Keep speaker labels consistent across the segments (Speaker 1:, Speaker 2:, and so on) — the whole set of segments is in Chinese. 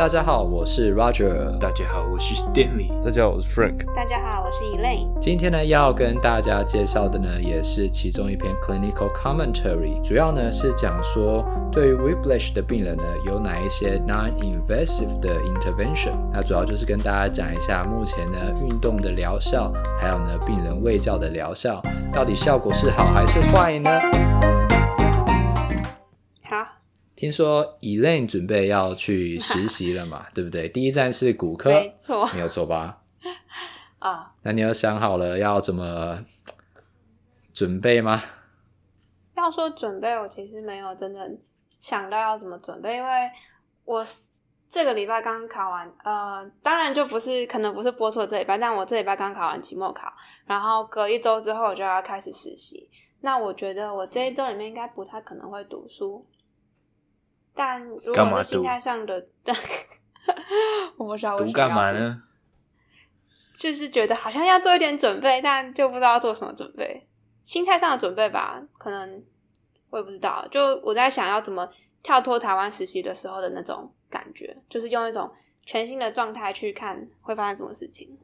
Speaker 1: 大家好，我是 Roger。
Speaker 2: 大家好，我是 Stanley。
Speaker 3: 大家好，我是 Frank。
Speaker 4: 大家好，我是 Elaine。
Speaker 1: 今天呢，要跟大家介绍的呢，也是其中一篇 clinical commentary，主要呢是讲说，对于 whiplash 的病人呢，有哪一些 non-invasive 的 intervention。那主要就是跟大家讲一下，目前呢运动的疗效，还有呢病人喂教的疗效，到底效果是好还是坏呢？听说 Elaine 准备要去实习了嘛，对不对？第一站是骨科，
Speaker 4: 没错，
Speaker 1: 没有错吧？
Speaker 4: 啊，
Speaker 1: 那你有想好了要怎么准备吗？
Speaker 4: 要说准备，我其实没有真的想到要怎么准备，因为我这个礼拜刚考完，呃，当然就不是，可能不是播出的这礼拜，但我这礼拜刚考完期末考，然后隔一周之后我就要开始实习。那我觉得我这一周里面应该不太可能会读书。但如果是心态上的，我不知道为什么
Speaker 2: 读干嘛呢？
Speaker 4: 就是觉得好像要做一点准备，但就不知道要做什么准备。心态上的准备吧，可能我也不知道。就我在想要怎么跳脱台湾实习的时候的那种感觉，就是用一种全新的状态去看会发生什么事情。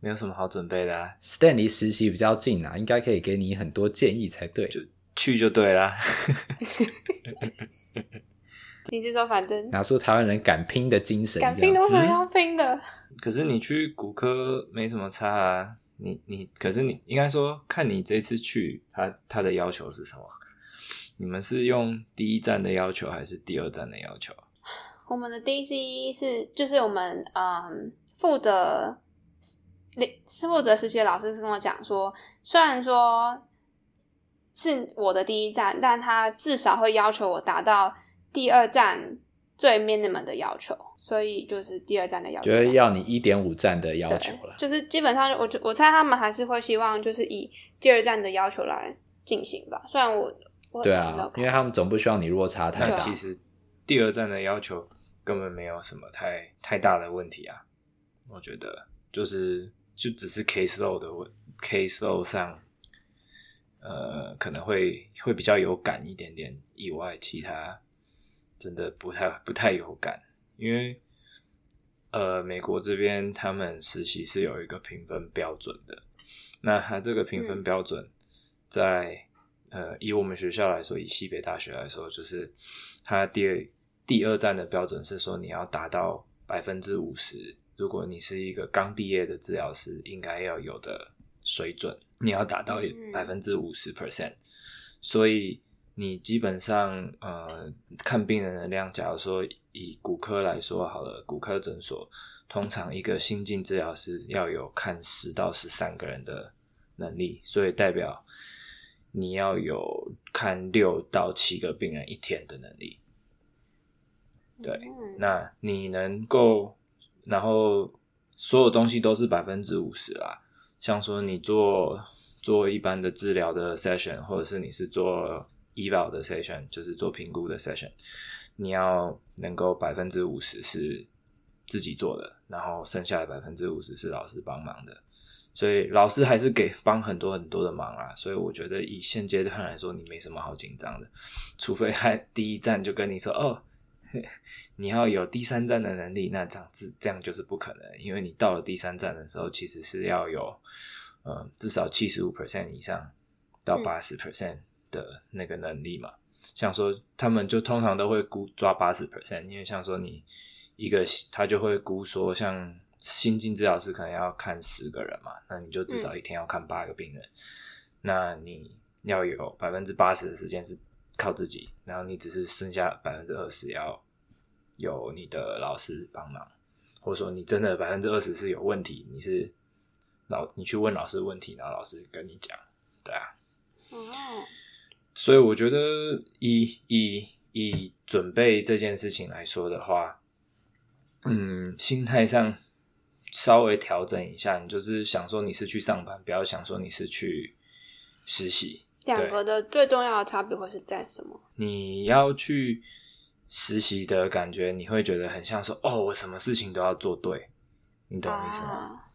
Speaker 2: 没有什么好准备的啊
Speaker 1: ，Stan 离实习比较近啊，应该可以给你很多建议才对。
Speaker 2: 就去就对啦。
Speaker 4: 你是说反正
Speaker 1: 拿出台湾人敢拼的精神，
Speaker 4: 敢拼的为什么要拼的？
Speaker 2: 嗯？可是你去骨科没什么差啊，你你可是你应该说看你这次去他他的要求是什么？你们是用第一站的要求还是第二站的要求？
Speaker 4: 我们的 DC 是就是我们嗯负责是负责实习的老师是跟我讲说，虽然说是我的第一站，但他至少会要求我达到。第二站最 minimum 的要求，所以就是第二站的要求，
Speaker 1: 就是要你一点五站的要求了。
Speaker 4: 就是基本上我，我我猜他们还是会希望就是以第二站的要求来进行吧。虽然我，我
Speaker 1: 对啊，因为他们总不希望你落差太大。
Speaker 2: 其实第二站的要求根本没有什么太太大的问题啊，我觉得就是就只是 case load 的问 case load 上，呃，可能会会比较有感一点点以外，其他。真的不太不太有感，因为呃，美国这边他们实习是有一个评分标准的。那他这个评分标准在，嗯、呃，以我们学校来说，以西北大学来说，就是他第二第二站的标准是说，你要达到百分之五十。如果你是一个刚毕业的治疗师，应该要有的水准，你要达到百分之五十 percent。所以。你基本上，呃，看病人的量，假如说以骨科来说好了，骨科诊所通常一个新进治疗师要有看十到十三个人的能力，所以代表你要有看六到七个病人一天的能力。对，那你能够，然后所有东西都是百分之五十啦，像说你做做一般的治疗的 session，或者是你是做。Eval 的 session 就是做评估的 session，你要能够百分之五十是自己做的，然后剩下的百分之五十是老师帮忙的，所以老师还是给帮很多很多的忙啊，所以我觉得以现阶段来说，你没什么好紧张的，除非他第一站就跟你说哦，你要有第三站的能力，那这样子这样就是不可能，因为你到了第三站的时候，其实是要有呃至少七十五 percent 以上到八十 percent。嗯的那个能力嘛，像说他们就通常都会估抓八十 percent，因为像说你一个他就会估说，像新进治疗师可能要看十个人嘛，那你就至少一天要看八个病人，嗯、那你要有百分之八十的时间是靠自己，然后你只是剩下百分之二十要有你的老师帮忙，或者说你真的百分之二十是有问题，你是老你去问老师问题，然后老师跟你讲，对啊，
Speaker 4: 哦。
Speaker 2: 所以我觉得以，以以以准备这件事情来说的话，嗯，心态上稍微调整一下，你就是想说你是去上班，不要想说你是去实习。
Speaker 4: 两个的最重要的差别会是在什么？
Speaker 2: 你要去实习的感觉，你会觉得很像说，哦，我什么事情都要做对，你懂我意思吗？啊、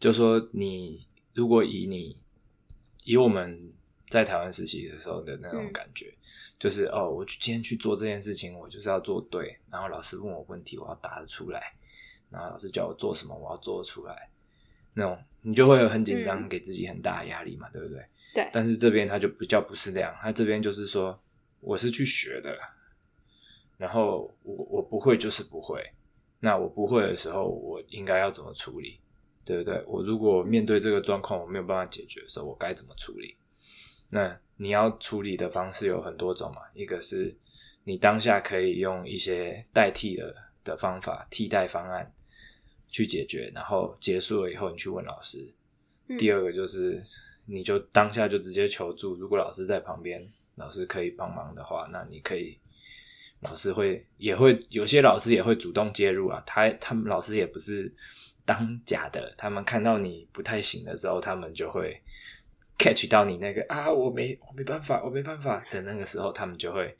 Speaker 2: 就说你如果以你以我们。在台湾实习的时候的那种感觉，嗯、就是哦，我今天去做这件事情，我就是要做对。然后老师问我问题，我要答得出来。然后老师叫我做什么，我要做得出来。那种你就会有很紧张，嗯、给自己很大的压力嘛，对不对？
Speaker 4: 对。
Speaker 2: 但是这边他就比较不是这样，他这边就是说，我是去学的，然后我我不会就是不会。那我不会的时候，我应该要怎么处理？对不对？我如果面对这个状况，我没有办法解决的时候，我该怎么处理？那你要处理的方式有很多种嘛。一个是你当下可以用一些代替的的方法、替代方案去解决，然后结束了以后，你去问老师。嗯。第二个就是你就当下就直接求助，如果老师在旁边，老师可以帮忙的话，那你可以，老师会也会有些老师也会主动介入啊。他他们老师也不是。当假的，他们看到你不太行的时候，他们就会 catch 到你那个啊，我没我没办法，我没办法的那个时候，他们就会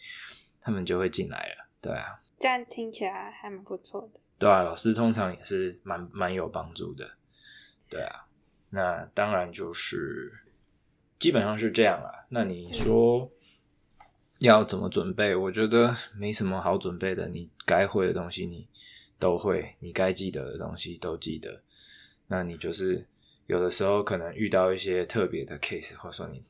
Speaker 2: 他们就会进来了，对啊，
Speaker 4: 这样听起来还蛮不错的，
Speaker 2: 对啊，老师通常也是蛮蛮有帮助的，对啊，那当然就是基本上是这样啦。那你说要怎么准备？我觉得没什么好准备的，你该会的东西你。都会，你该记得的东西都记得。那你就是有的时候可能遇到一些特别的 case，或者说你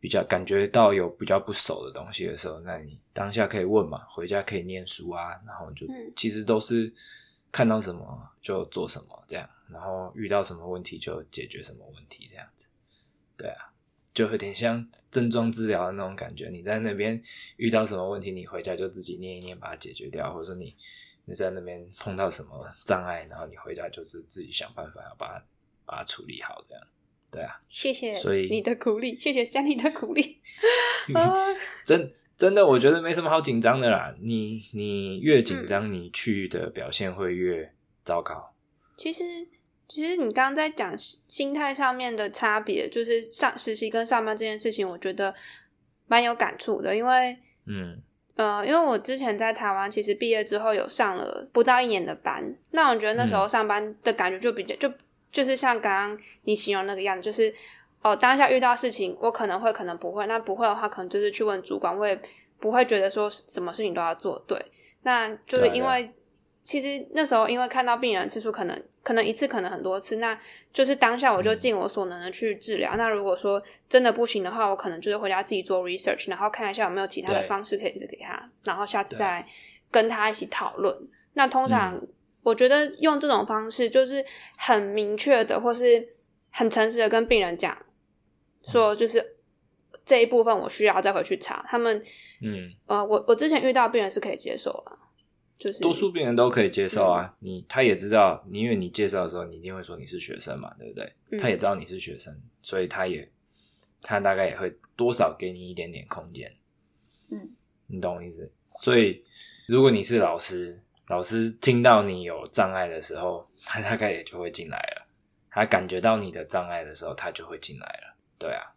Speaker 2: 比较感觉到有比较不熟的东西的时候，那你当下可以问嘛，回家可以念书啊，然后就其实都是看到什么就做什么这样，然后遇到什么问题就解决什么问题这样子。对啊，就有点像症状治疗的那种感觉。你在那边遇到什么问题，你回家就自己念一念，把它解决掉，或者说你。你在那边碰到什么障碍，然后你回家就是自己想办法要把它把它处理好，这样，对啊。
Speaker 4: 谢谢，所以你的鼓励，谢谢 Sandy 的鼓励。
Speaker 2: 真真的，我觉得没什么好紧张的啦。你你越紧张，你去的表现会越糟糕。
Speaker 4: 嗯、其实其实你刚刚在讲心态上面的差别，就是上实习跟上班这件事情，我觉得蛮有感触的，因为嗯。呃，因为我之前在台湾，其实毕业之后有上了不到一年的班，那我觉得那时候上班的感觉就比较、嗯、就就是像刚刚你形容那个样子，就是哦，当下遇到事情，我可能会，可能不会，那不会的话，可能就是去问主管，我也不会觉得说什么事情都要做对，那就是因为。其实那时候，因为看到病人次数可能可能一次，可能很多次，那就是当下我就尽我所能的去治疗。嗯、那如果说真的不行的话，我可能就是回家自己做 research，然后看一下有没有其他的方式可以给他，然后下次再跟他一起讨论。那通常我觉得用这种方式，就是很明确的，或是很诚实的跟病人讲，说就是这一部分我需要再回去查。他们，嗯，呃，我我之前遇到病人是可以接受了。就是
Speaker 2: 多数病人都可以接受啊，嗯、你他也知道，你因为你介绍的时候，你一定会说你是学生嘛，对不对？嗯、他也知道你是学生，所以他也他大概也会多少给你一点点空间，嗯，你懂我意思？所以如果你是老师，老师听到你有障碍的时候，他大概也就会进来了。他感觉到你的障碍的时候，他就会进来了。对啊，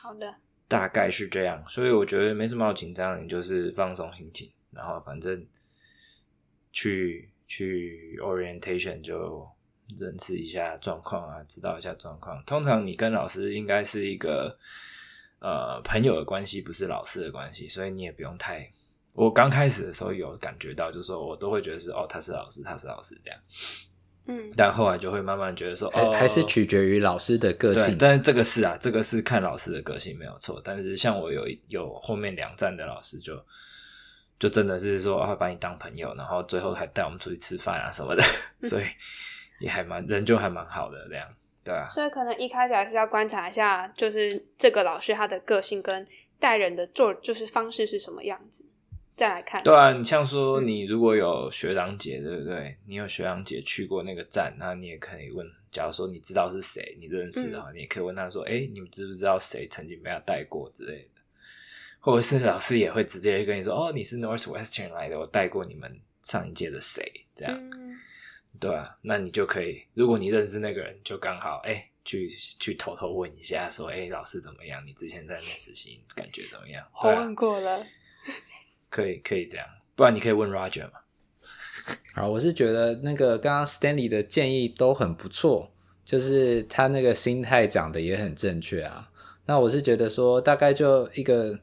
Speaker 4: 好的，
Speaker 2: 大概是这样。所以我觉得没什么好紧张，你就是放松心情。然后反正去去 orientation 就认识一下状况啊，知道一下状况。通常你跟老师应该是一个呃朋友的关系，不是老师的关系，所以你也不用太。我刚开始的时候有感觉到，就是说我都会觉得是哦，他是老师，他是老师这样。嗯，但后来就会慢慢觉得说，哦，
Speaker 1: 还是取决于老师的个性。
Speaker 2: 但是这个是啊，这个是看老师的个性没有错。但是像我有有后面两站的老师就。就真的是说会把你当朋友，然后最后还带我们出去吃饭啊什么的，所以也还蛮人就还蛮好的这样，对啊。
Speaker 4: 所以可能一开始还是要观察一下，就是这个老师他的个性跟待人的做就是方式是什么样子，再来看。
Speaker 2: 对啊，你像说你如果有学长姐，对不对？你有学长姐去过那个站，那你也可以问，假如说你知道是谁，你认识的话，嗯、你也可以问他说：“哎，你们知不知道谁曾经被他带过之类的。”或者是老师也会直接跟你说：“哦，你是 Northwestern 来的，我带过你们上一届的谁？”这样，嗯、对啊，那你就可以，如果你认识那个人，就刚好哎、欸，去去偷偷问一下，说：“哎、欸，老师怎么样？你之前在那实习感觉怎么样？”
Speaker 4: 我问过了，
Speaker 2: 可以可以这样，不然你可以问 Roger 嘛。
Speaker 1: 好，我是觉得那个刚刚 Stanley 的建议都很不错，就是他那个心态讲的也很正确啊。那我是觉得说，大概就一个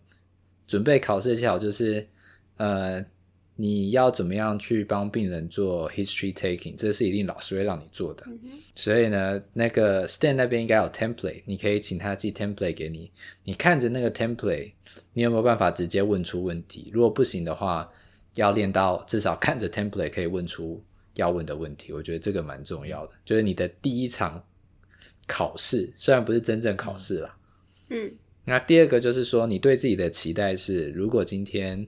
Speaker 1: 准备考试的技巧，就是呃。你要怎么样去帮病人做 history taking？这是一定老师会让你做的。嗯、所以呢，那个 Stan 那边应该有 template，你可以请他寄 template 给你。你看着那个 template，你有没有办法直接问出问题？如果不行的话，要练到至少看着 template 可以问出要问的问题。我觉得这个蛮重要的，就是你的第一场考试，虽然不是真正考试啦。嗯。那第二个就是说，你对自己的期待是，如果今天。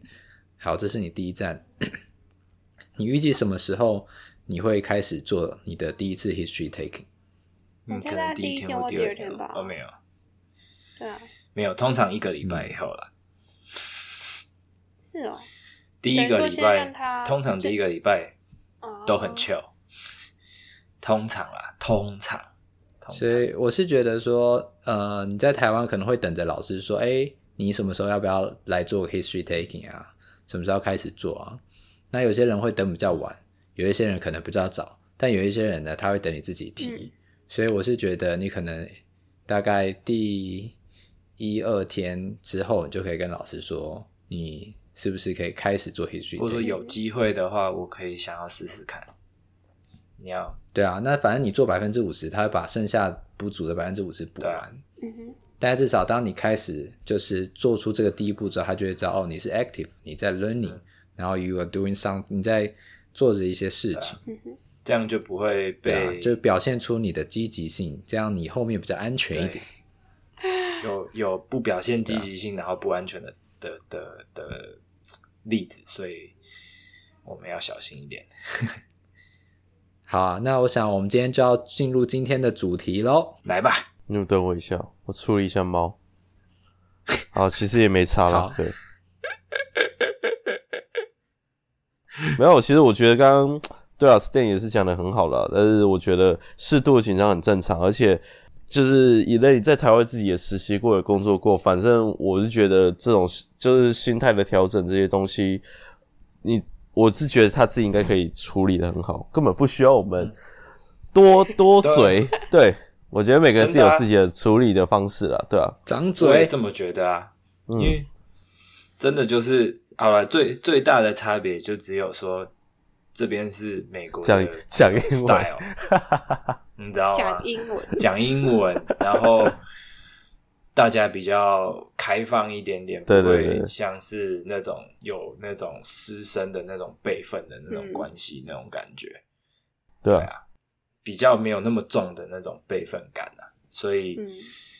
Speaker 1: 好，这是你第一站。你预计什么时候你会开始做你的第一次 history taking？
Speaker 2: 嗯，可能第一天或第二天吧。哦，没有。
Speaker 4: 对啊，
Speaker 2: 没有，通常一个礼拜以后了。
Speaker 4: 是哦。
Speaker 2: 第一个礼拜，通常第一个礼拜都很 chill。通常啊，通常。
Speaker 1: 所以我是觉得说，呃，你在台湾可能会等着老师说，哎，你什么时候要不要来做 history taking 啊？什么时候开始做啊？那有些人会等比较晚，有一些人可能比较早，但有一些人呢，他会等你自己提。嗯、所以我是觉得你可能大概第一二天之后，你就可以跟老师说，你是不是可以开始做 history。
Speaker 2: 或者说有机会的话，我可以想要试试看。你要
Speaker 1: 对啊，那反正你做百分之五十，他会把剩下不足的百分之五十补完。嗯哼。但至少当你开始就是做出这个第一步之后，他就会知道哦，你是 active，你在 learning，、嗯、然后 you are doing some，你在做着一些事情，
Speaker 2: 这样就不会被、
Speaker 1: 啊、就表现出你的积极性，这样你后面比较安全一点。
Speaker 2: 有有不表现积极性，然后不安全的的的的例子，所以我们要小心一点。
Speaker 1: 好啊，那我想我们今天就要进入今天的主题喽，
Speaker 2: 来吧。
Speaker 3: 你们等我一下，我处理一下猫。好，其实也没差了，对。没有，其实我觉得刚刚对啊，Stan 也是讲的很好了，但是我觉得适度的紧张很正常，而且就是以类在台湾自己也实习过，也工作过，反正我是觉得这种就是心态的调整这些东西，你我是觉得他自己应该可以处理的很好，根本不需要我们多多嘴，对。我觉得每个人自己有自己的处理的方式啦，对啊，
Speaker 1: 张嘴。
Speaker 2: 这么觉得啊，因为真的就是好了，最最大的差别就只有说这边是美国讲
Speaker 3: 讲英文，
Speaker 2: 你知道吗？
Speaker 4: 讲英文，
Speaker 2: 讲英文，然后大家比较开放一点点，
Speaker 3: 对对对，
Speaker 2: 不会像是那种有那种师生的那种辈分的那种关系那种感觉，对啊。比较没有那么重的那种辈分感啊，所以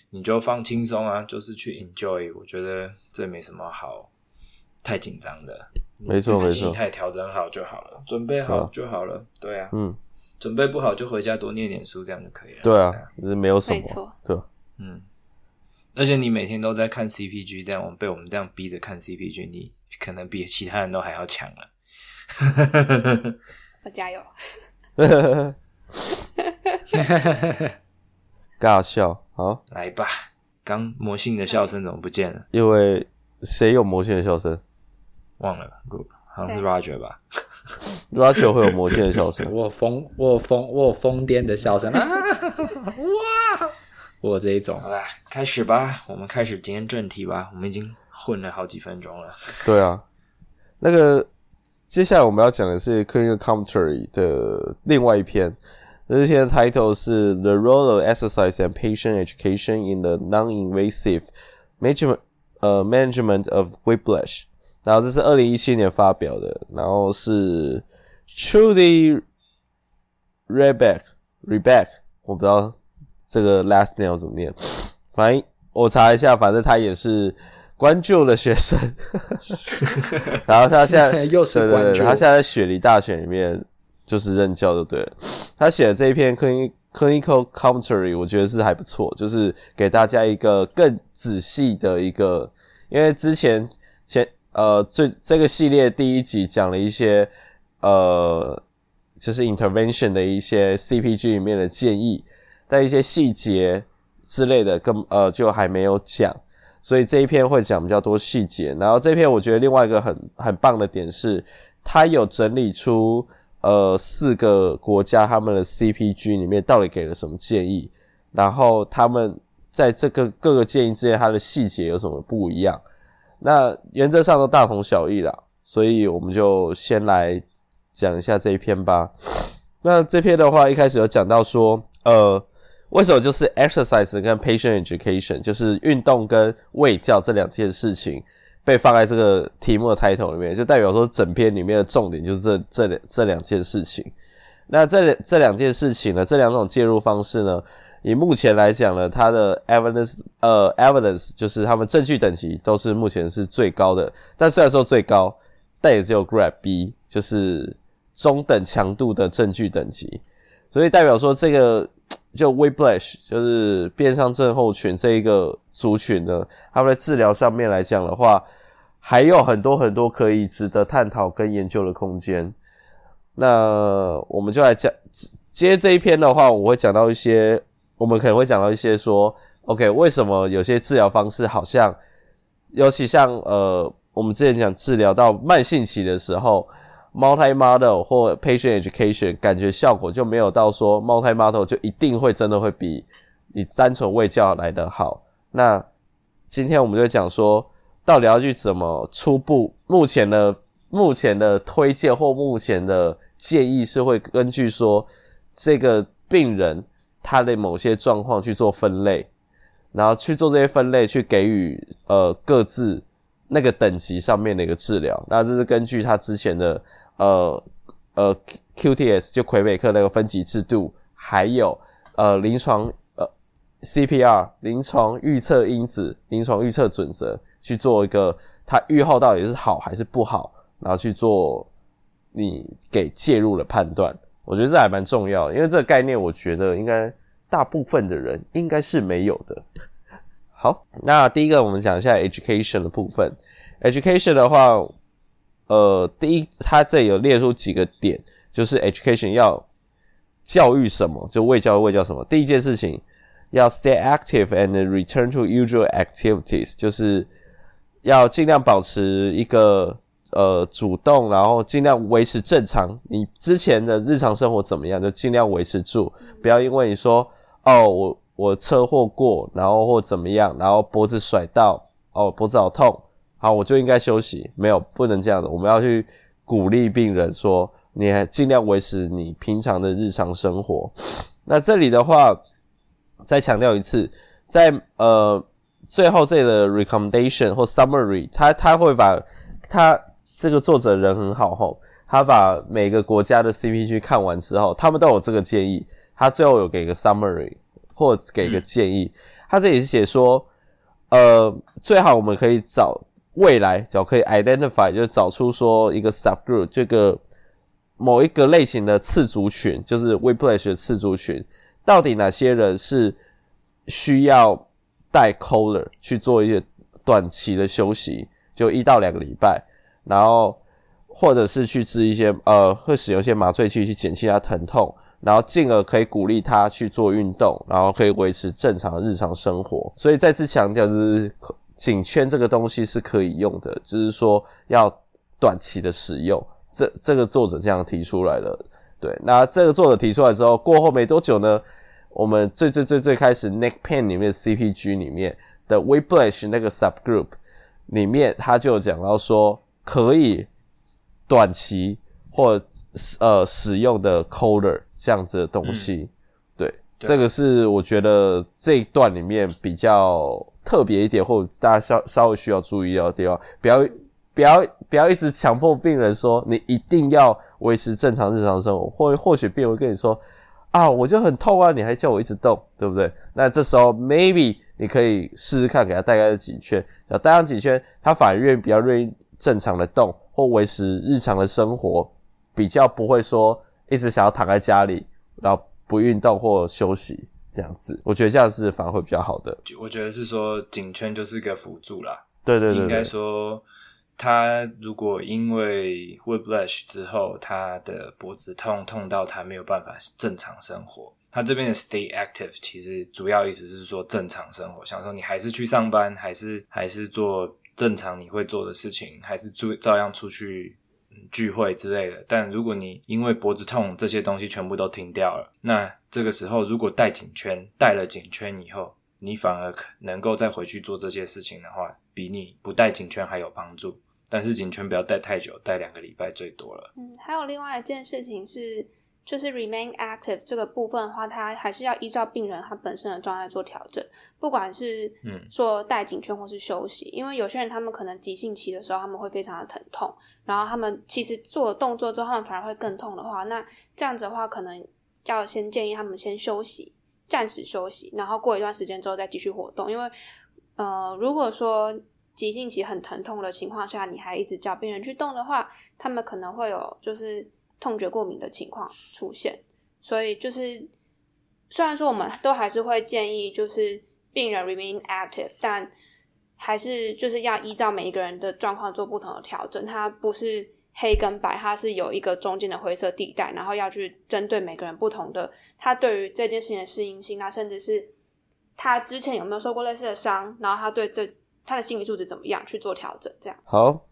Speaker 2: 你就放轻松啊，就是去 enjoy。我觉得这没什么好太紧张的，
Speaker 3: 没错没错，
Speaker 2: 心态调整好就好了，准备好就好了。对啊，嗯，准备不好就回家多念点书，这样就可以了。
Speaker 3: 对啊，这没有什么，对，
Speaker 2: 嗯。而且你每天都在看 CPG，这样我们被我们这样逼着看 CPG，你可能比其他人都还要强了。
Speaker 4: 我加油。
Speaker 3: 尬笑，好，
Speaker 2: 来吧。刚魔性的笑声怎么不见了？
Speaker 3: 因为谁有魔性的笑声？
Speaker 2: 忘了，好像是 Roger 吧？
Speaker 3: Roger 会有魔性的笑声。
Speaker 1: 我疯，我疯，我疯癫的笑声啊！哇，我这一种。
Speaker 2: 好了，开始吧。我们开始今天正题吧。我们已经混了好几分钟了。
Speaker 3: 对啊，那个。接下来我们要讲的是 Clinical Commentary 的另外一篇，这篇 title 是 The Role of Exercise and Patient Education in the Non-Invasive Management 呃 Management of Whiplash，然后这是二零一七年发表的，然后是 Trudy Rebeck Rebeck，我不知道这个 last name 怎么念，反正我查一下，反正他也是。 关注的学生，然后他现在
Speaker 1: 又是关注，
Speaker 3: 他现在在雪梨大学里面就是任教，就对了。他写的这一篇 clinical commentary，我觉得是还不错，就是给大家一个更仔细的一个，因为之前前呃最这个系列第一集讲了一些呃就是 intervention 的一些 CPG 里面的建议，但一些细节之类的，跟呃就还没有讲。所以这一篇会讲比较多细节，然后这篇我觉得另外一个很很棒的点是，它有整理出呃四个国家他们的 CPG 里面到底给了什么建议，然后他们在这个各个建议之间，它的细节有什么不一样？那原则上都大同小异啦，所以我们就先来讲一下这一篇吧。那这篇的话，一开始有讲到说，呃，为什么就是 exercise 跟 patient education，就是运动跟卫教这两件事情被放在这个题目的 title 里面，就代表说整篇里面的重点就是这这两这两件事情。那这这两件事情呢，这两种介入方式呢，以目前来讲呢，它的 evidence 呃 evidence 就是他们证据等级都是目前是最高的。但虽然说最高，但也只有 grade B，就是中等强度的证据等级。所以代表说这个就 Weblash 就是变相症候群这一个族群呢，他们在治疗上面来讲的话，还有很多很多可以值得探讨跟研究的空间。那我们就来讲，接这一篇的话，我会讲到一些，我们可能会讲到一些说，OK，为什么有些治疗方式好像，尤其像呃，我们之前讲治疗到慢性期的时候，multi-model 或 patient education 感觉效果就没有到说 multi-model 就一定会真的会比你单纯卫教来得好。那今天我们就讲说，到底要去怎么初步目前的。目前的推荐或目前的建议是会根据说这个病人他的某些状况去做分类，然后去做这些分类，去给予呃各自那个等级上面的一个治疗。那这是根据他之前的呃呃 QTS 就魁北克那个分级制度，还有呃临床呃 CPR 临床预测因子、临床预测准则去做一个他预后到底是好还是不好。然后去做你给介入的判断，我觉得这还蛮重要，因为这个概念，我觉得应该大部分的人应该是没有的。好，那第一个我们讲一下 education 的部分。education 的话，呃，第一，它这有列出几个点，就是 education 要教育什么，就卫教卫教什么。第一件事情要 stay active and return to usual activities，就是要尽量保持一个。呃，主动，然后尽量维持正常。你之前的日常生活怎么样，就尽量维持住，不要因为你说，哦，我我车祸过，然后或怎么样，然后脖子甩到，哦，脖子好痛，好，我就应该休息。没有，不能这样的。我们要去鼓励病人说，你还尽量维持你平常的日常生活。那这里的话，再强调一次，在呃最后这里的 recommendation 或 summary，他他会把他。这个作者人很好吼，他把每个国家的 CPG 看完之后，他们都有这个建议，他最后有给个 summary 或给个建议。他这里是写说，呃，最好我们可以找未来，只要可以 identify，就是找出说一个 subgroup，这个某一个类型的次族群，就是 w e p l a s h 的次族群，到底哪些人是需要带 collar 去做一些短期的休息，就一到两个礼拜。然后，或者是去治一些呃，会使用一些麻醉剂去减轻他疼痛，然后进而可以鼓励他去做运动，然后可以维持正常的日常生活。所以再次强调，就是颈圈这个东西是可以用的，就是说要短期的使用。这这个作者这样提出来了。对，那这个作者提出来之后，过后没多久呢，我们最最最最开始 neck pain 里面的 CPG 里面的 whiplash 那个 subgroup 里面，他就讲到说。可以短期或呃使用的 collar 这样子的东西，嗯、对，这个是我觉得这一段里面比较特别一点，或大家稍稍微需要注意到的地方，不要不要不要一直强迫病人说你一定要维持正常日常生活，或或许病人会跟你说啊，我就很痛啊，你还叫我一直动，对不对？那这时候 maybe 你可以试试看，给他戴个几圈，只要带上几圈，他反而愿意比较愿意。正常的动或维持日常的生活，比较不会说一直想要躺在家里，然后不运动或休息这样子。我觉得这样是反而会比较好的。
Speaker 2: 我觉得是说颈圈就是个辅助啦。
Speaker 3: 对对
Speaker 2: 应该说他如果因为 whiplash 之后，他的脖子痛痛到他没有办法正常生活，他这边的 stay active 其实主要意思是说正常生活，想说你还是去上班，还是还是做。正常你会做的事情，还是照照样出去聚会之类的。但如果你因为脖子痛这些东西全部都停掉了，那这个时候如果戴颈圈，戴了颈圈以后，你反而能够再回去做这些事情的话，比你不戴颈圈还有帮助。但是颈圈不要戴太久，戴两个礼拜最多了。
Speaker 4: 嗯，还有另外一件事情是，就是 remain active 这个部分的话，它还是要依照病人他本身的状态做调整。不管是嗯做戴颈圈或是休息，因为有些人他们可能急性期的时候他们会非常的疼痛，然后他们其实做了动作之后他们反而会更痛的话，那这样子的话可能要先建议他们先休息，暂时休息，然后过一段时间之后再继续活动。因为呃如果说急性期很疼痛的情况下，你还一直叫病人去动的话，他们可能会有就是痛觉过敏的情况出现。所以就是虽然说我们都还是会建议就是病人 remain active，但还是就是要依照每一个人的状况做不同的调整。它不是黑跟白，它是有一个中间的灰色地带，然后要去针对每个人不同的他对于这件事情的适应性，那甚至是他之前有没有受过类似的伤，然后他对这。他的心理素质怎么样去做调整？这样
Speaker 3: 好，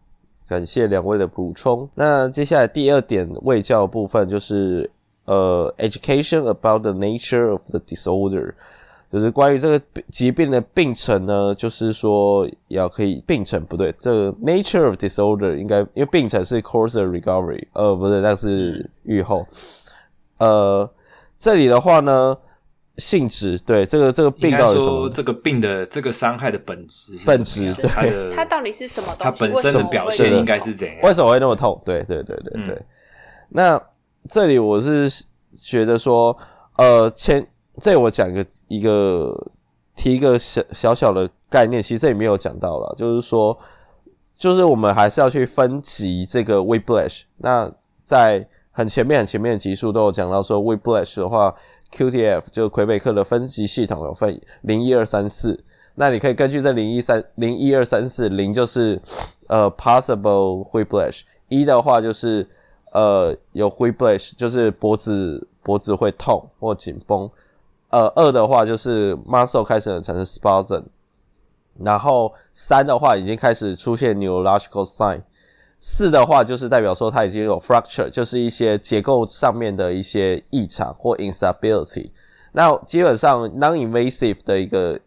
Speaker 3: 感谢两位的补充。那接下来第二点卫教部分就是呃，education about the nature of the disorder，就是关于这个疾病的病程呢，就是说要可以病程不对，这个 nature of disorder 应该因为病程是 course of recovery，呃，不对，那是愈后。呃，这里的话呢。性质对这个这个病到底什么？
Speaker 2: 这个病的这个伤害的本质是
Speaker 3: 本质对
Speaker 2: 它的
Speaker 4: 它到底是什么东西？
Speaker 2: 它本身的表现应该是怎样？
Speaker 3: 为什么会那么痛？对对对对对。嗯、那这里我是觉得说，呃，前这里我讲一个一个提一个小小小的概念，其实这里没有讲到了，就是说，就是我们还是要去分级这个 whiplash。那在很前面很前面的集数都有讲到说，whiplash 的话。QTF 就魁北克的分级系统有分零一二三四，那你可以根据这零一三零一二三四，零就是呃 possible whiplash，一的话就是呃有 whiplash，就是脖子脖子会痛或紧绷，呃二的话就是 muscle 开始产生 spasm，然后三的话已经开始出现 neurological sign。四的话就是代表说它已经有 fracture，就是一些结构上面的一些异常或 instability。那基本上 non-invasive 的一个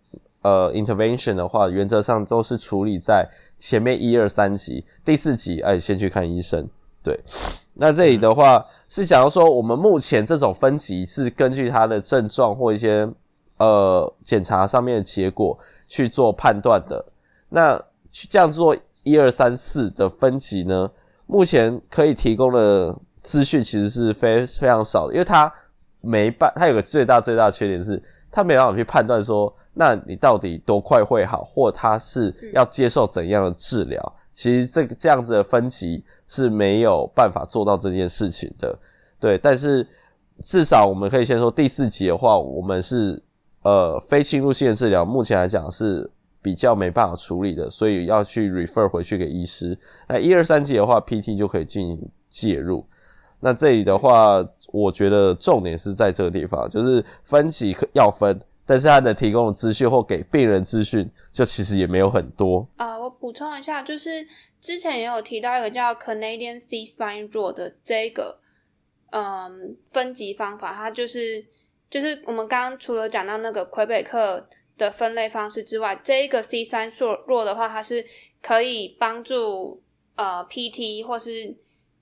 Speaker 3: 呃 intervention 的话，原则上都是处理在前面一二三级，第四级哎先去看医生。对，那这里的话是假如说我们目前这种分级是根据它的症状或一些呃检查上面的结果去做判断的，那去这样做。一二三四的分级呢，目前可以提供的资讯其实是非非常少的，因为它没办，它有个最大最大的缺点是，它没办法去判断说，那你到底多快会好，或它是要接受怎样的治疗。其实这个这样子的分级是没有办法做到这件事情的，对。但是至少我们可以先说第四级的话，我们是呃非侵入性的治疗，目前来讲是。比较没办法处理的，所以要去 refer 回去给医师。那一二三级的话，PT 就可以进行介入。那这里的话，我觉得重点是在这个地方，就是分级要分，但是它的提供的资讯或给病人资讯，就其实也没有很多。
Speaker 4: 啊、我补充一下，就是之前也有提到一个叫 Canadian C-Spine Rule 的这个嗯分级方法，它就是就是我们刚刚除了讲到那个魁北克。的分类方式之外，这一个 C 三弱弱的话，它是可以帮助呃 PT 或是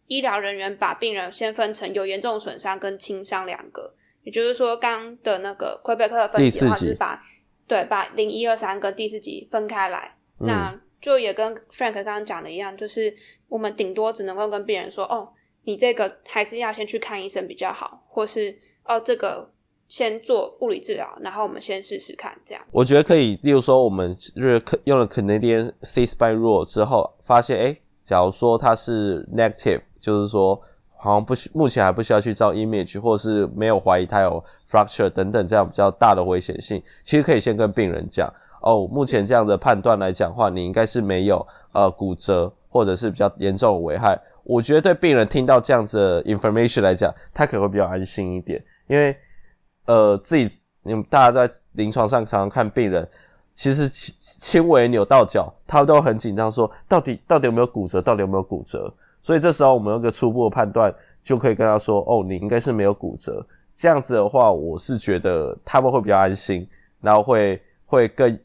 Speaker 4: 医疗人员把病人先分成有严重损伤跟轻伤两个。也就是说，刚刚的那个魁北克的分级的话，是把对把零一二三跟第四级分开来。嗯、那就也跟 Frank 刚刚讲的一样，就是我们顶多只能够跟病人说，哦，你这个还是要先去看医生比较好，或是哦这个。先做物理治疗，然后我们先试试看，这样。
Speaker 3: 我觉得可以，例如说，我们就是用了 Canadian CSPI Rule 之后，发现，诶，假如说它是 negative，就是说，好像不需，目前还不需要去照 image，或者是没有怀疑它有 fracture 等等这样比较大的危险性，其实可以先跟病人讲，哦，目前这样的判断来讲的话，你应该是没有呃骨折或者是比较严重的危害。我觉得对病人听到这样子的 information 来讲，他可能会比较安心一点，因为。呃，自己你们大家在临床上常常看病人，其实轻轻微扭到脚，他们都很紧张，说到底到底有没有骨折，到底有没有骨折？所以这时候我们有个初步的判断，就可以跟他说，哦，你应该是没有骨折。这样子的话，我是觉得他们会比较安心，然后会会更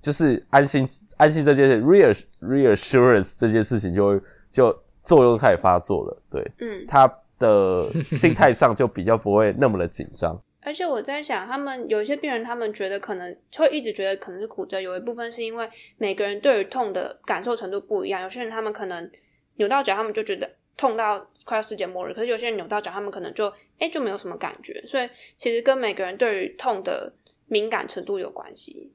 Speaker 3: 就是安心安心这件事，reass reassurance 这件事情就会就作用开始发作了，对，
Speaker 4: 嗯，
Speaker 3: 他的心态上就比较不会那么的紧张。
Speaker 4: 而且我在想，他们有一些病人，他们觉得可能会一直觉得可能是骨折，有一部分是因为每个人对于痛的感受程度不一样。有些人他们可能扭到脚，他们就觉得痛到快要世界末日；可是有些人扭到脚，他们可能就哎就没有什么感觉。所以其实跟每个人对于痛的敏感程度有关系。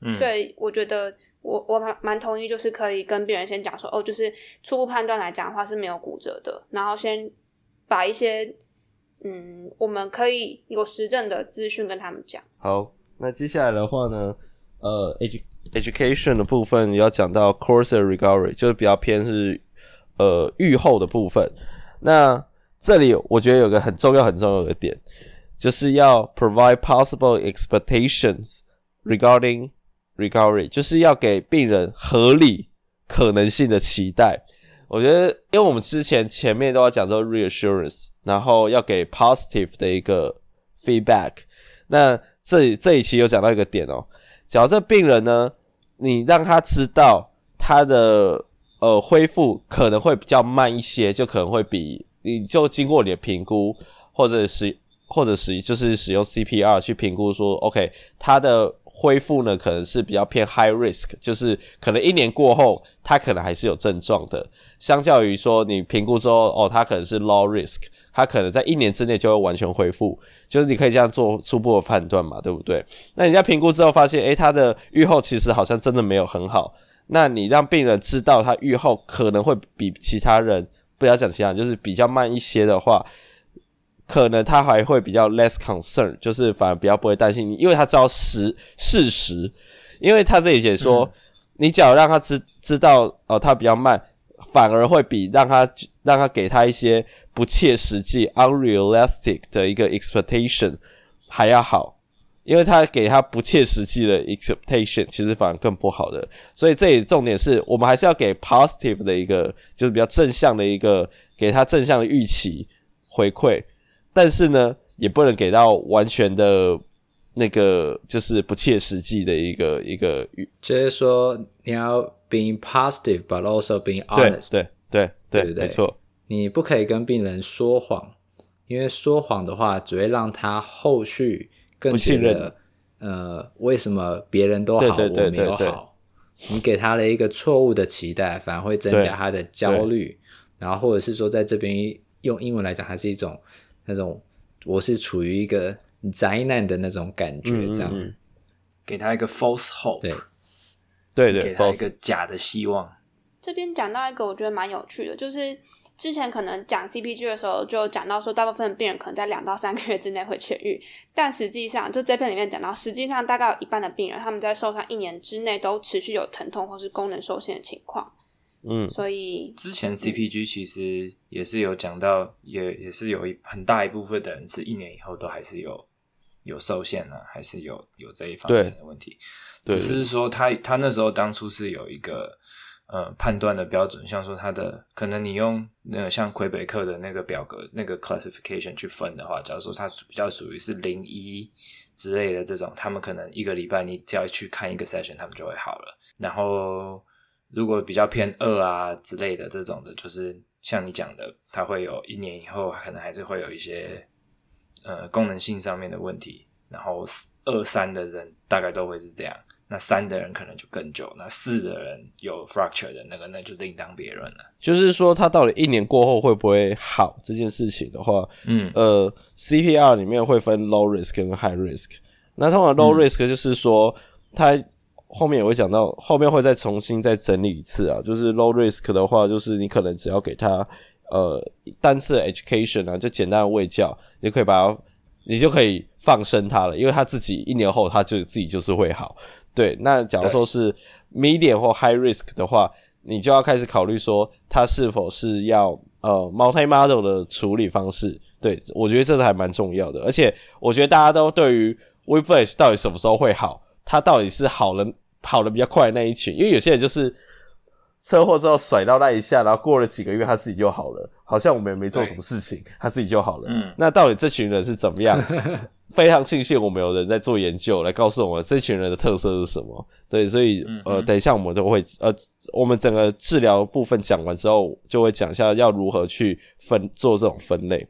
Speaker 4: 嗯，所以我觉得我我蛮蛮同意，就是可以跟病人先讲说，哦，就是初步判断来讲的话是没有骨折的，然后先把一些。嗯，我们可以有实证的资讯跟他们讲。
Speaker 3: 好，那接下来的话呢，呃，edu education 的部分要讲到 course recovery，就是比较偏是呃预后的部分。那这里我觉得有个很重要很重要的点，就是要 provide possible expectations regarding recovery，就是要给病人合理可能性的期待。我觉得，因为我们之前前面都要讲说 reassurance，然后要给 positive 的一个 feedback。那这这一期有讲到一个点哦，假如这病人呢，你让他知道他的呃恢复可能会比较慢一些，就可能会比你就经过你的评估，或者是或者是就是使用 CPR 去评估说，OK，他的。恢复呢，可能是比较偏 high risk，就是可能一年过后，他可能还是有症状的。相较于说，你评估之后，哦，他可能是 low risk，他可能在一年之内就会完全恢复。就是你可以这样做初步的判断嘛，对不对？那人家评估之后发现，诶，他的预后其实好像真的没有很好。那你让病人知道他预后可能会比其他人，不要讲其他，就是比较慢一些的话。可能他还会比较 less concern，就是反而比较不会担心你，因为他知道实事实。因为他这里解说，嗯、你只要让他知知道哦，他比较慢，反而会比让他让他给他一些不切实际 unrealistic 的一个 expectation 还要好，因为他给他不切实际的 expectation，其实反而更不好的。所以这里重点是我们还是要给 positive 的一个，就是比较正向的一个，给他正向的预期回馈。但是呢，也不能给到完全的，那个就是不切实际的一个一个语，
Speaker 1: 就是说你要 being positive but also being honest，
Speaker 3: 对对对对，没错，
Speaker 1: 你不可以跟病人说谎，因为说谎的话只会让他后续更觉得，呃，为什么别人都好，我没有好？你给他了一个错误的期待，反而会增加他的焦虑，然后或者是说在这边用英文来讲，它是一种。那种我是处于一个灾难的那种感觉，这样、嗯嗯嗯、
Speaker 2: 给他一个 false hope，
Speaker 3: 对对对，
Speaker 2: 给他一个假的希望。
Speaker 4: 这边讲到一个我觉得蛮有趣的，就是之前可能讲 CPG 的时候就讲到说，大部分病人可能在两到三个月之内会痊愈，但实际上就这篇里面讲到，实际上大概有一半的病人他们在受伤一年之内都持续有疼痛或是功能受限的情况。
Speaker 3: 嗯，
Speaker 4: 所以
Speaker 2: 之前 CPG 其实也是有讲到，嗯、也也是有一很大一部分的人是一年以后都还是有有受限了，还是有有这一方面的问题。对，只是说他他那时候当初是有一个呃判断的标准，像说他的可能你用那个像魁北克的那个表格那个 classification 去分的话，假如说他比较属于是零一之类的这种，他们可能一个礼拜你只要去看一个 session，他们就会好了。然后。如果比较偏二啊之类的这种的，就是像你讲的，它会有一年以后可能还是会有一些呃功能性上面的问题。然后二三的人大概都会是这样，那三的人可能就更久，那四的人有 fracture 的那个那就另当别论了。
Speaker 3: 就是说，他到底一年过后会不会好这件事情的话，
Speaker 2: 嗯，
Speaker 3: 呃，CPR 里面会分 low risk 跟 high risk。那通常 low risk 就是说它。嗯后面也会讲到，后面会再重新再整理一次啊。就是 low risk 的话，就是你可能只要给他呃单次 education 啊，就简单的喂教，你就可以把它，你就可以放生它了，因为它自己一年后它就自己就是会好。对，那假如说是 medium 或 high risk 的话，你就要开始考虑说它是否是要呃 multi-model 的处理方式。对，我觉得这是还蛮重要的，而且我觉得大家都对于 whiplash 到底什么时候会好。他到底是好了跑的比较快的那一群，因为有些人就是车祸之后甩到那一下，然后过了几个月他自己就好了，好像我们也没做什么事情，他自己就好了。嗯，那到底这群人是怎么样？非常庆幸我们有人在做研究来告诉我们这群人的特色是什么。对，所以呃，等一下我们都会呃，我们整个治疗部分讲完之后，就会讲一下要如何去分做这种分类。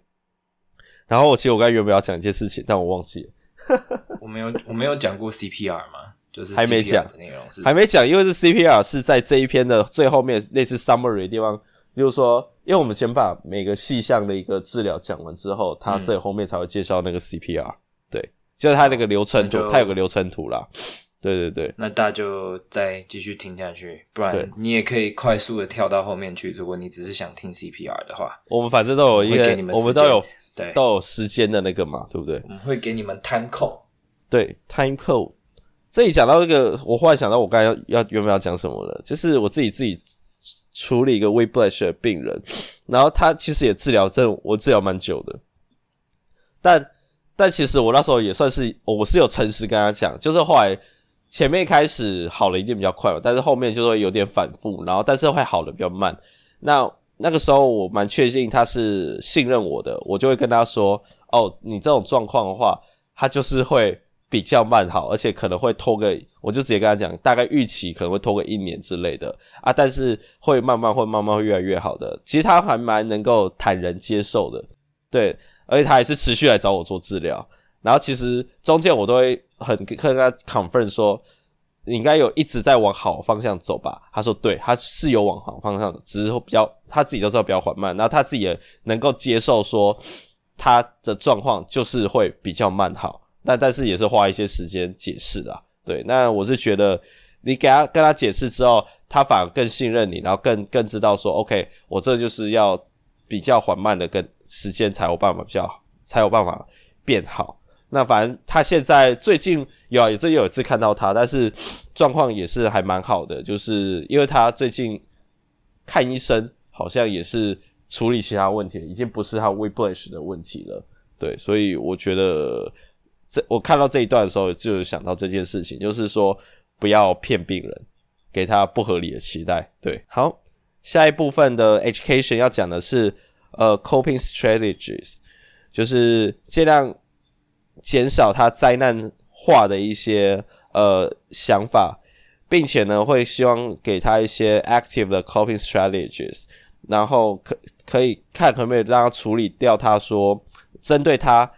Speaker 3: 然后我其实我刚才原本要讲一件事情，但我忘记了。
Speaker 2: 我没有我没有讲过 CPR 吗？就是
Speaker 3: 还没讲
Speaker 2: 的内容是，
Speaker 3: 还没讲，因为是 CPR 是在这一篇的最后面类似 summary 的地方，就是说，因为我们先把每个细项的一个治疗讲完之后，它最后面才会介绍那个 CPR。对，就是它那个流程图，它有个流程图啦。对对对，
Speaker 2: 那大家就再继续听下去，不然你也可以快速的跳到后面去。如果你只是想听 CPR 的话，
Speaker 3: 我们反正都有一个，我们都有
Speaker 2: 对
Speaker 3: 都有时间的那个嘛，对不对？
Speaker 2: 我们会给你们 time code。
Speaker 3: 对，time code。这里讲到这个，我忽然想到，我刚才要要原本要讲什么了，就是我自己自己处理一个 w e b l a s h 的病人，然后他其实也治疗，这我治疗蛮久的，但但其实我那时候也算是，我是有诚实跟他讲，就是后来前面一开始好了一定比较快嘛，但是后面就会有点反复，然后但是会好的比较慢。那那个时候我蛮确信他是信任我的，我就会跟他说，哦，你这种状况的话，他就是会。比较慢好，而且可能会拖个，我就直接跟他讲，大概预期可能会拖个一年之类的啊，但是会慢慢会慢慢会越来越好的。其实他还蛮能够坦然接受的，对，而且他还是持续来找我做治疗。然后其实中间我都会很跟他 confirm 说，应该有一直在往好方向走吧？他说对，他是有往好方向的，只是比较他自己都知道比较缓慢，然后他自己也能够接受说他的状况就是会比较慢好。但但是也是花一些时间解释的，对。那我是觉得你给他跟他解释之后，他反而更信任你，然后更更知道说，OK，我这就是要比较缓慢的跟时间才有办法比较，才有办法变好。那反正他现在最近有啊，也是有一次看到他，但是状况也是还蛮好的，就是因为他最近看医生好像也是处理其他问题，已经不是他 whiplash 的问题了，对。所以我觉得。这我看到这一段的时候，就想到这件事情，就是说不要骗病人，给他不合理的期待。对，好，下一部分的 education 要讲的是呃 coping strategies，就是尽量减少他灾难化的一些呃想法，并且呢会希望给他一些 active 的 coping strategies，然后可可以看可不可以让他处理掉他说针对他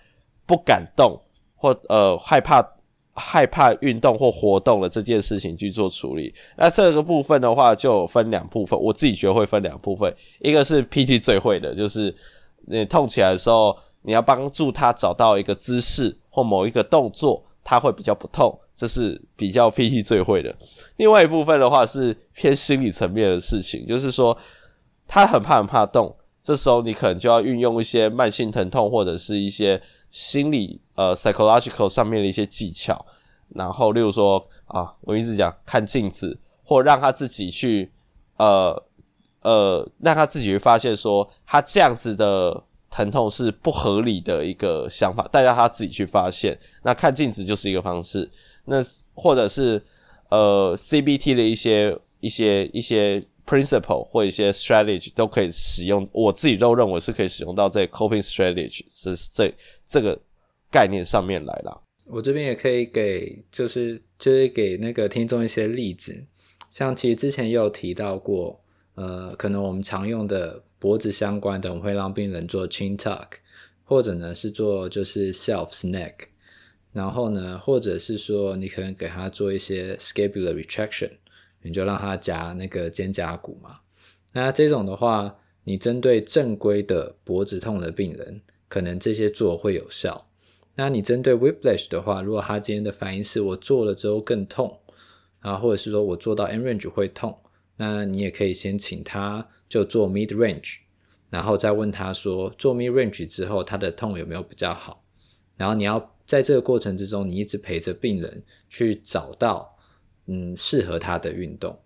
Speaker 3: 不敢动。或呃害怕害怕运动或活动的这件事情去做处理，那这个部分的话就分两部分，我自己觉得会分两部分，一个是 PT 最会的，就是你痛起来的时候，你要帮助他找到一个姿势或某一个动作，他会比较不痛，这是比较 PT 最会的。另外一部分的话是偏心理层面的事情，就是说他很怕很怕动，这时候你可能就要运用一些慢性疼痛或者是一些。心理呃 psychological 上面的一些技巧，然后例如说啊，我一直讲看镜子，或让他自己去呃呃让他自己会发现说他这样子的疼痛是不合理的一个想法，带让他自己去发现。那看镜子就是一个方式，那或者是呃 CBT 的一些一些一些。Principle 或一些 strategy 都可以使用，我自己都认为是可以使用到这 coping strategy 是这这个概念上面来啦。
Speaker 1: 我这边也可以给，就是就是给那个听众一些例子，像其实之前也有提到过，呃，可能我们常用的脖子相关的，我们会让病人做 chin tuck，或者呢是做就是 self snack，然后呢，或者是说你可能给他做一些 scapular retraction。你就让他夹那个肩胛骨嘛。那这种的话，你针对正规的脖子痛的病人，可能这些做会有效。那你针对 whiplash 的话，如果他今天的反应是我做了之后更痛，啊，或者是说我做到 end range 会痛，那你也可以先请他就做 mid range，然后再问他说做 mid range 之后他的痛有没有比较好。然后你要在这个过程之中，你一直陪着病人去找到。嗯，适合他的运动，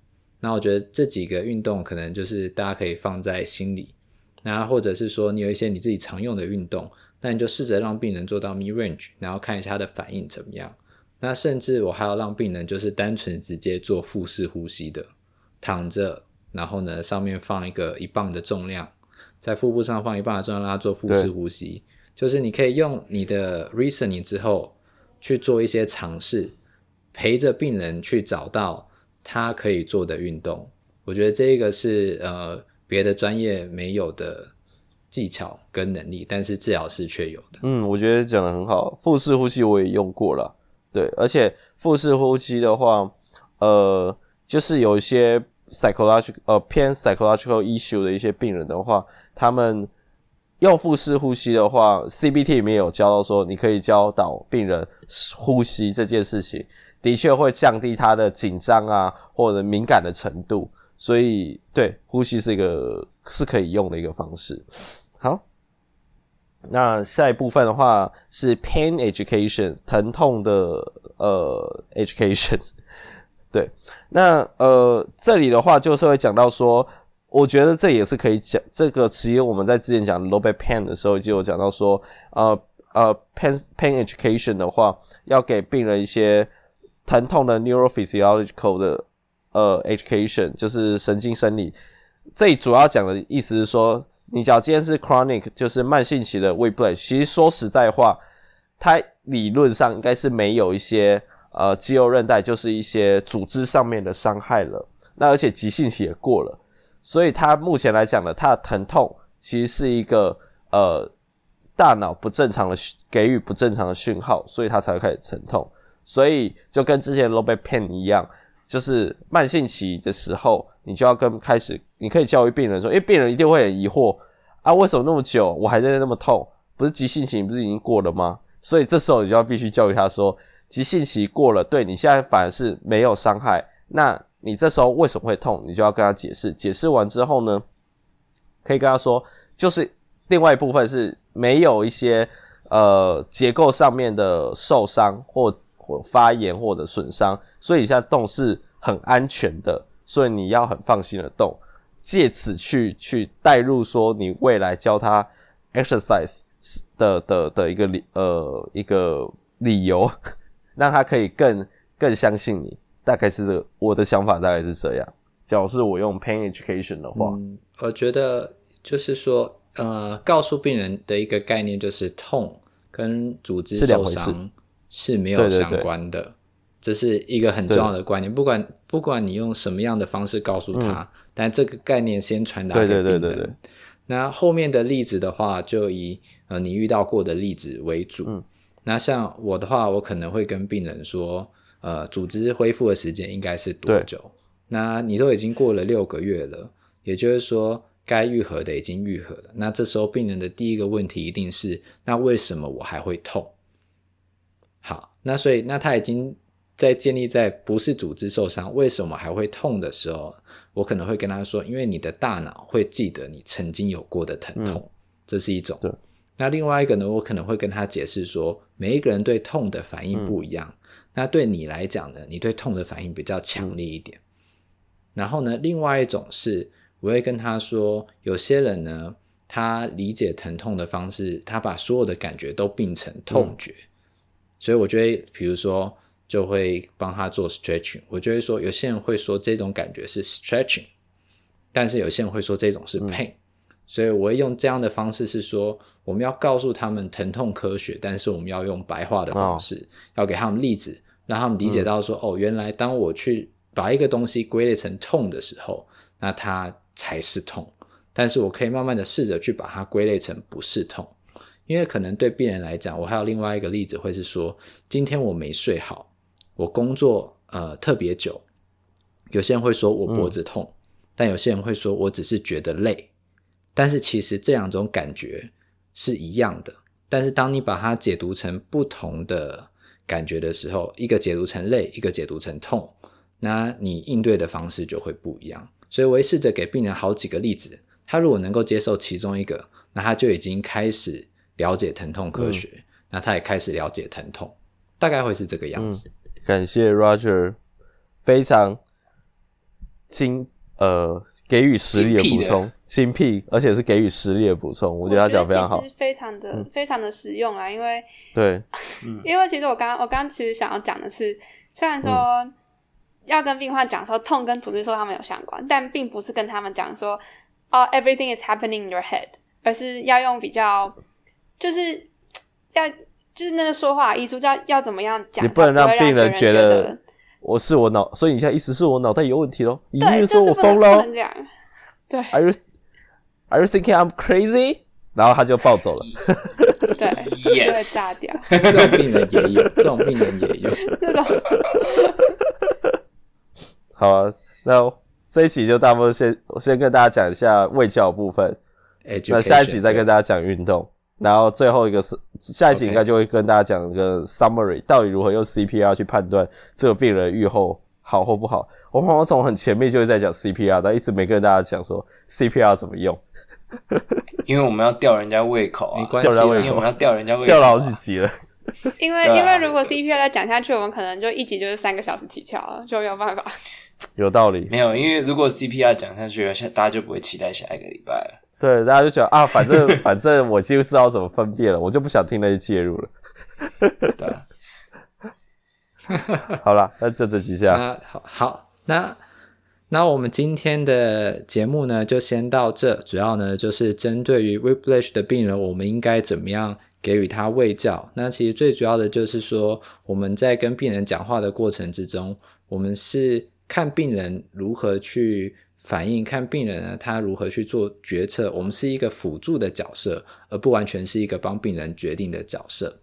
Speaker 1: 那我觉得这几个运动可能就是大家可以放在心里，那或者是说你有一些你自己常用的运动，那你就试着让病人做到 mid range，然后看一下他的反应怎么样。那甚至我还要让病人就是单纯直接做腹式呼吸的，躺着，然后呢上面放一个一磅的重量，在腹部上放一磅的重量，让他做腹式呼吸。就是你可以用你的 reasoning 之后去做一些尝试，陪着病人去找到他可以做的运动。我觉得这一个是呃别的专业没有的技巧跟能力，但是治疗师却有的。
Speaker 3: 嗯，我觉得讲的很好。腹式呼吸我也用过了，对，而且腹式呼吸的话，呃，就是有一些 psychological 呃偏 psychological issue 的一些病人的话，他们用腹式呼吸的话，CBT 里面有教到说，你可以教导病人呼吸这件事情，的确会降低他的紧张啊或者敏感的程度。所以，对，呼吸是一个是可以用的一个方式。好，那下一部分的话是 pain education，疼痛的呃 education。对，那呃这里的话就是会讲到说，我觉得这也是可以讲这个，其实我们在之前讲 low back pain 的时候就有讲到说，呃呃 pain pain education 的话，要给病人一些疼痛的 neurophysiological 的。呃，education 就是神经生理，这里主要讲的意思是说，你假如今天是 chronic，就是慢性期的 whiplash，其实说实在话，它理论上应该是没有一些呃肌肉韧带，就是一些组织上面的伤害了。那而且急性期也过了，所以它目前来讲呢，它的疼痛其实是一个呃大脑不正常的给予不正常的讯号，所以它才会开始疼痛。所以就跟之前 low back pain 一样。就是慢性期的时候，你就要跟开始，你可以教育病人说，因为病人一定会很疑惑啊，为什么那么久我还在那么痛？不是急性期不是已经过了吗？所以这时候你就要必须教育他说，急性期过了，对，你现在反而是没有伤害，那你这时候为什么会痛？你就要跟他解释，解释完之后呢，可以跟他说，就是另外一部分是没有一些呃结构上面的受伤或。或发炎或者损伤，所以你现在动是很安全的，所以你要很放心的动，借此去去带入说你未来教他 exercise 的的的一个理呃一个理由，让他可以更更相信你。大概是这个，我的想法大概是这样。假如是我用 pain education 的话，
Speaker 1: 嗯，我觉得就是说，呃，告诉病人的一个概念就是痛跟组织受伤。是没有相关的，对对对，这是一个很重要的观念。不管不管你用什么样的方式告诉他，嗯，但这个概念先传达给病人。对对对对对。那后面的例子的话，就以呃你遇到过的例子为主。嗯。那像我的话，我可能会跟病人说，呃，组织恢复的时间应该是多久？那你都已经过了六个月了，也就是说该愈合的已经愈合了。那这时候病人的第一个问题一定是：那为什么我还会痛？好，那所以那他已经在建立在不是组织受伤，为什么还会痛的时候，我可能会跟他说，因为你的大脑会记得你曾经有过的疼痛，嗯、这是一种。对。那另外一个呢，我可能会跟他解释说，每一个人对痛的反应不一样。嗯、那对你来讲呢，你对痛的反应比较强烈一点。嗯、然后呢，另外一种是，我会跟他说，有些人呢，他理解疼痛的方式，他把所有的感觉都并成痛觉。嗯所以我觉得，比如说，就会帮他做 stretching。我就会说，有些人会说这种感觉是 stretching，但是有些人会说这种是 pain。嗯。所以我会用这样的方式是说，我们要告诉他们疼痛科学，但是我们要用白话的方式，哦、要给他们例子，让他们理解到说，嗯、哦，原来当我去把一个东西归类成痛的时候，那它才是痛。但是我可以慢慢的试着去把它归类成不是痛。因为可能对病人来讲，我还有另外一个例子，会是说，今天我没睡好，我工作呃特别久，有些人会说我脖子痛，嗯，但有些人会说我只是觉得累，但是其实这两种感觉是一样的，但是当你把它解读成不同的感觉的时候，一个解读成累，一个解读成痛，那你应对的方式就会不一样。所以我会试着给病人好几个例子，他如果能够接受其中一个，那他就已经开始。了解疼痛科学，嗯，那他也开始了解疼痛，大概会是这个样子。
Speaker 3: 嗯、感谢 Roger，非常精呃给予实力的补充，精辟，而且是给予实力的补充。我觉得他讲非常好，
Speaker 4: 非常的、嗯、非常的实用啦。因为
Speaker 3: 对，
Speaker 4: 因为其实我刚刚我刚刚其实想要讲的是，虽然说要跟病患讲说，痛跟组织说他们有相关，但并不是跟他们讲说，哦，everything is happening in your head，而是要用比较，就是要就是那个说话艺术，叫要怎么样讲，
Speaker 3: 你不能让病人觉得，我是我脑，所以你现在意思是我脑袋有问题喽？你
Speaker 4: 对，
Speaker 3: 意思说我疯
Speaker 4: 了？不能讲，对
Speaker 3: ，Are you Are you thinking I'm crazy？然后他就暴走了。
Speaker 4: 对，yes，就会炸掉。
Speaker 1: 这种病人也有，这种病人也有。这种。
Speaker 3: 好啊，那这一期就大部分先我先跟大家讲一下胃教部分。那下一期再跟大家讲运动，然后最后一个是下一期应该就会跟大家讲一个 summary，到底如何用 CPR 去判断这个病人愈后好或不好。我好像从很前面就会在讲 CPR，但一直没跟大家讲说 CPR 怎么用。
Speaker 2: 因为我们要吊人家胃口啊，
Speaker 3: 吊人家胃口，
Speaker 2: 因为我们要吊人家胃口，
Speaker 3: 吊了好几集了。
Speaker 4: 因为、啊、因为如果 CPR 再讲下去，我们可能就一集就是三个小时起跳了，就没有办法。
Speaker 3: 有道理。
Speaker 2: 没有，因为如果 CPR 讲下去了，现大家就不会期待下一个礼拜了。
Speaker 3: 对，大家就觉得啊，反正反正我就知道怎么分辨了，我就不想听那些介入了。
Speaker 2: 对、啊。
Speaker 3: 好了，那就这几下。
Speaker 1: 那好，好，那。那我们今天的节目呢，就先到这。主要呢，就是针对于 Whiplash 的病人，我们应该怎么样给予他喂教？那其实最主要的就是说，我们在跟病人讲话的过程之中，我们是看病人如何去反应，看病人呢他如何去做决策。我们是一个辅助的角色，而不完全是一个帮病人决定的角色。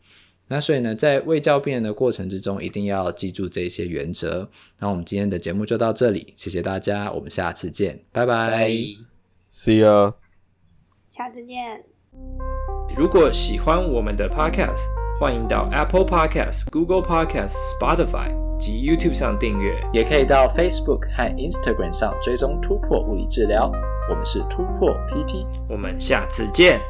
Speaker 1: 那所以呢，在喂教病人的过程之中，一定要记住这些原则。那我们今天的节目就到这里，谢谢大家，我们下次见，拜拜
Speaker 3: ，See you，
Speaker 4: 下次见。
Speaker 2: 如果喜欢我们的 Podcast，欢迎到 Apple Podcast、Google Podcast、Spotify 及 YouTube 上订阅，
Speaker 1: 也可以到 Facebook 和 Instagram 上追踪突破物理治疗。我们是突破 PT，
Speaker 2: 我们下次见。